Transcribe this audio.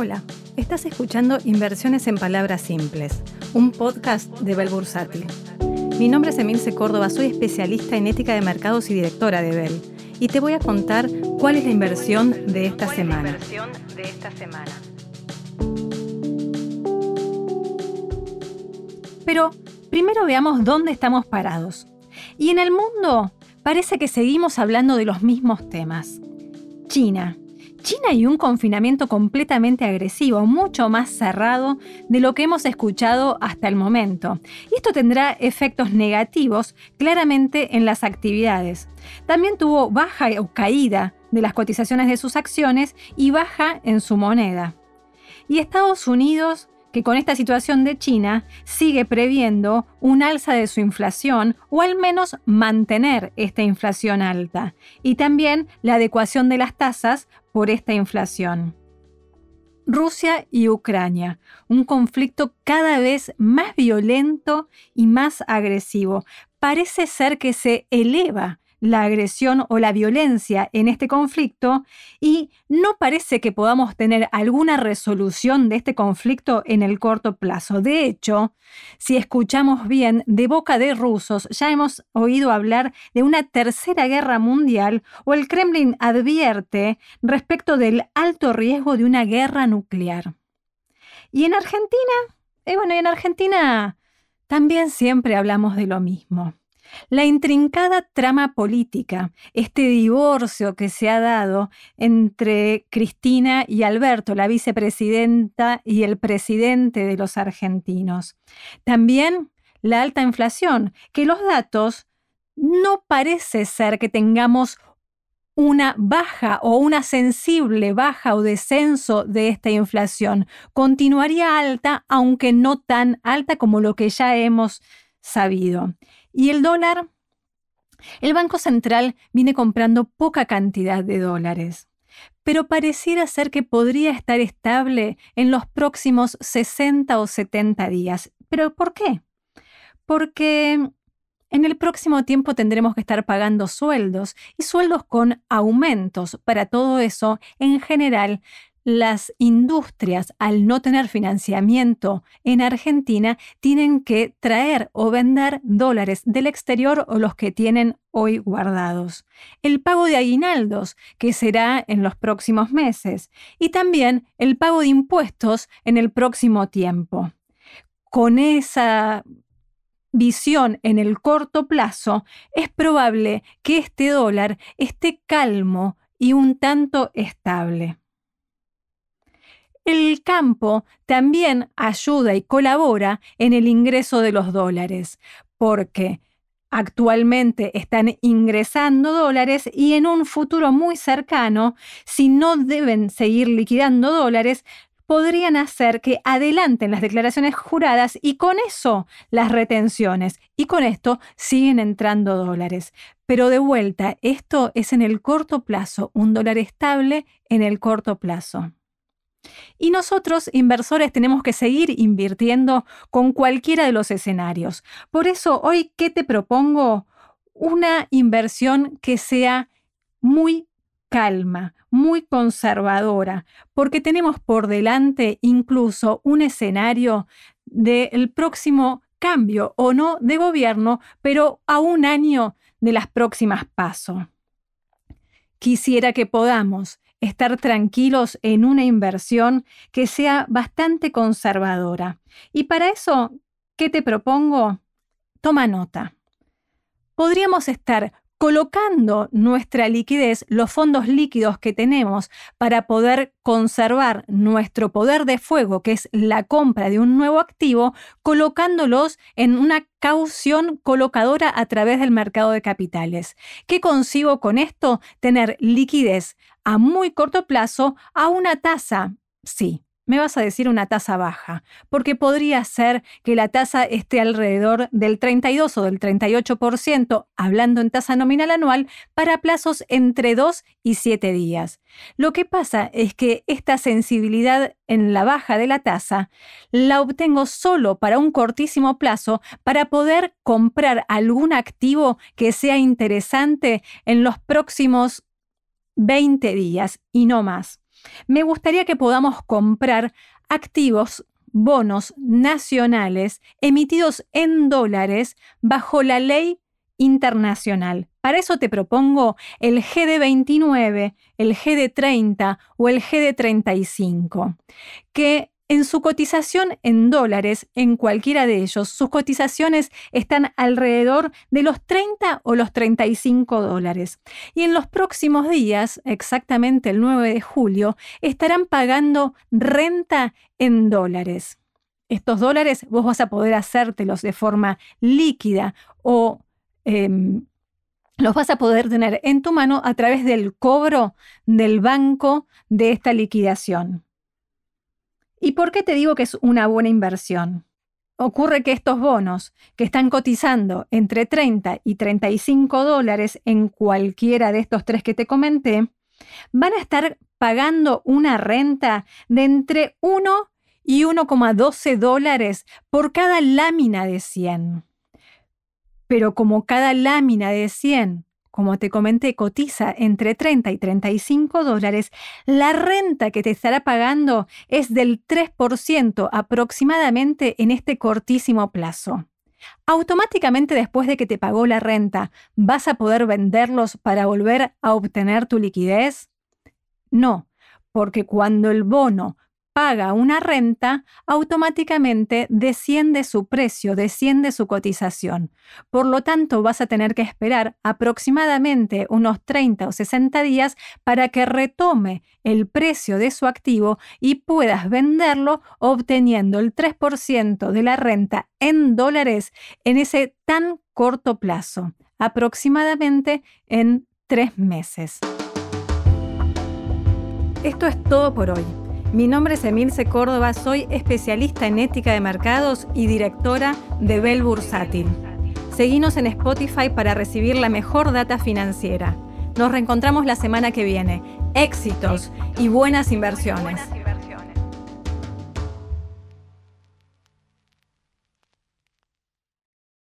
Hola, estás escuchando Inversiones en Palabras Simples, un podcast de Bell Bursátil. Mi nombre es Emilce Córdoba, soy especialista en ética de mercados y directora de Bell, y te voy a contar cuál es la inversión de esta semana. Pero primero veamos dónde estamos parados. Y en el mundo parece que seguimos hablando de los mismos temas. China, China y un confinamiento completamente agresivo, mucho más cerrado de lo que hemos escuchado hasta el momento. Y esto tendrá efectos negativos claramente en las actividades. También tuvo baja o caída de las cotizaciones de sus acciones y baja en su moneda. Y Estados Unidos que con esta situación de China sigue previendo un alza de su inflación o al menos mantener esta inflación alta y también la adecuación de las tasas por esta inflación. Rusia y Ucrania, un conflicto cada vez más violento y más agresivo. Parece ser que se eleva la agresión o la violencia en este conflicto y no parece que podamos tener alguna resolución de este conflicto en el corto plazo. De hecho, si escuchamos bien, de boca de rusos ya hemos oído hablar de una tercera guerra mundial o el Kremlin advierte respecto del alto riesgo de una guerra nuclear. Y en Argentina, eh, bueno, en Argentina también siempre hablamos de lo mismo. La intrincada trama política, este divorcio que se ha dado entre Cristina y Alberto, la vicepresidenta y el presidente de los argentinos. También la alta inflación, que los datos no parece ser que tengamos una baja o una sensible baja o descenso de esta inflación. Continuaría alta, aunque no tan alta como lo que ya hemos sabido. Y el dólar, el Banco Central viene comprando poca cantidad de dólares, pero pareciera ser que podría estar estable en los próximos 60 o 70 días. ¿Pero por qué? Porque en el próximo tiempo tendremos que estar pagando sueldos y sueldos con aumentos. Para todo eso, en general, las industrias, al no tener financiamiento en Argentina, tienen que traer o vender dólares del exterior o los que tienen hoy guardados. El pago de aguinaldos, que será en los próximos meses, y también el pago de impuestos en el próximo tiempo. Con esa visión en el corto plazo, es probable que este dólar esté calmo y un tanto estable. El campo también ayuda y colabora en el ingreso de los dólares, porque actualmente están ingresando dólares y en un futuro muy cercano, si no deben seguir liquidando dólares, podrían hacer que adelanten las declaraciones juradas y con eso las retenciones. Y con esto siguen entrando dólares. Pero de vuelta, esto es en el corto plazo, un dólar estable en el corto plazo. Y nosotros, inversores, tenemos que seguir invirtiendo con cualquiera de los escenarios. Por eso, hoy, ¿qué te propongo? Una inversión que sea muy calma, muy conservadora, porque tenemos por delante incluso un escenario del próximo cambio o no de gobierno, pero a un año de las próximas pasos. Quisiera que podamos estar tranquilos en una inversión que sea bastante conservadora. Y para eso, ¿qué te propongo? Toma nota. Podríamos estar colocando nuestra liquidez, los fondos líquidos que tenemos para poder conservar nuestro poder de fuego, que es la compra de un nuevo activo, colocándolos en una caución colocadora a través del mercado de capitales. ¿Qué consigo con esto? Tener liquidez a muy corto plazo a una tasa, sí, me vas a decir una tasa baja, porque podría ser que la tasa esté alrededor del 32 o del 38%, hablando en tasa nominal anual, para plazos entre 2 y 7 días. Lo que pasa es que esta sensibilidad en la baja de la tasa la obtengo solo para un cortísimo plazo para poder comprar algún activo que sea interesante en los próximos 20 días y no más. Me gustaría que podamos comprar activos bonos nacionales emitidos en dólares bajo la ley internacional. Para eso te propongo el GD29, el GD30 o el GD35, que en su cotización en dólares, en cualquiera de ellos, sus cotizaciones están alrededor de los 30 o los 35 dólares. Y en los próximos días, exactamente el 9 de julio, estarán pagando renta en dólares. Estos dólares vos vas a poder hacértelos de forma líquida o em, los vas a poder tener en tu mano a través del cobro del banco de esta liquidación. ¿Y por qué te digo que es una buena inversión? Ocurre que estos bonos, que están cotizando entre 30 y 35 dólares en cualquiera de estos tres que te comenté, van a estar pagando una renta de entre 1 y 1,12 dólares por cada lámina de 100. Pero como cada lámina de 100 como te comenté, cotiza entre 30 y 35 dólares, la renta que te estará pagando es del 3% aproximadamente en este cortísimo plazo. Automáticamente después de que te pagó la renta, ¿vas a poder venderlos para volver a obtener tu liquidez? No, porque cuando el bono paga una renta, automáticamente desciende su precio, desciende su cotización. Por lo tanto, vas a tener que esperar aproximadamente unos 30 o 60 días para que retome el precio de su activo y puedas venderlo obteniendo el 3% de la renta en dólares en ese tan corto plazo, aproximadamente en tres meses. Esto es todo por hoy. Mi nombre es Emilce Córdoba, soy especialista en ética de mercados y directora de Bell Bursátil. Seguinos en Spotify para recibir la mejor data financiera. Nos reencontramos la semana que viene. Éxitos y buenas inversiones.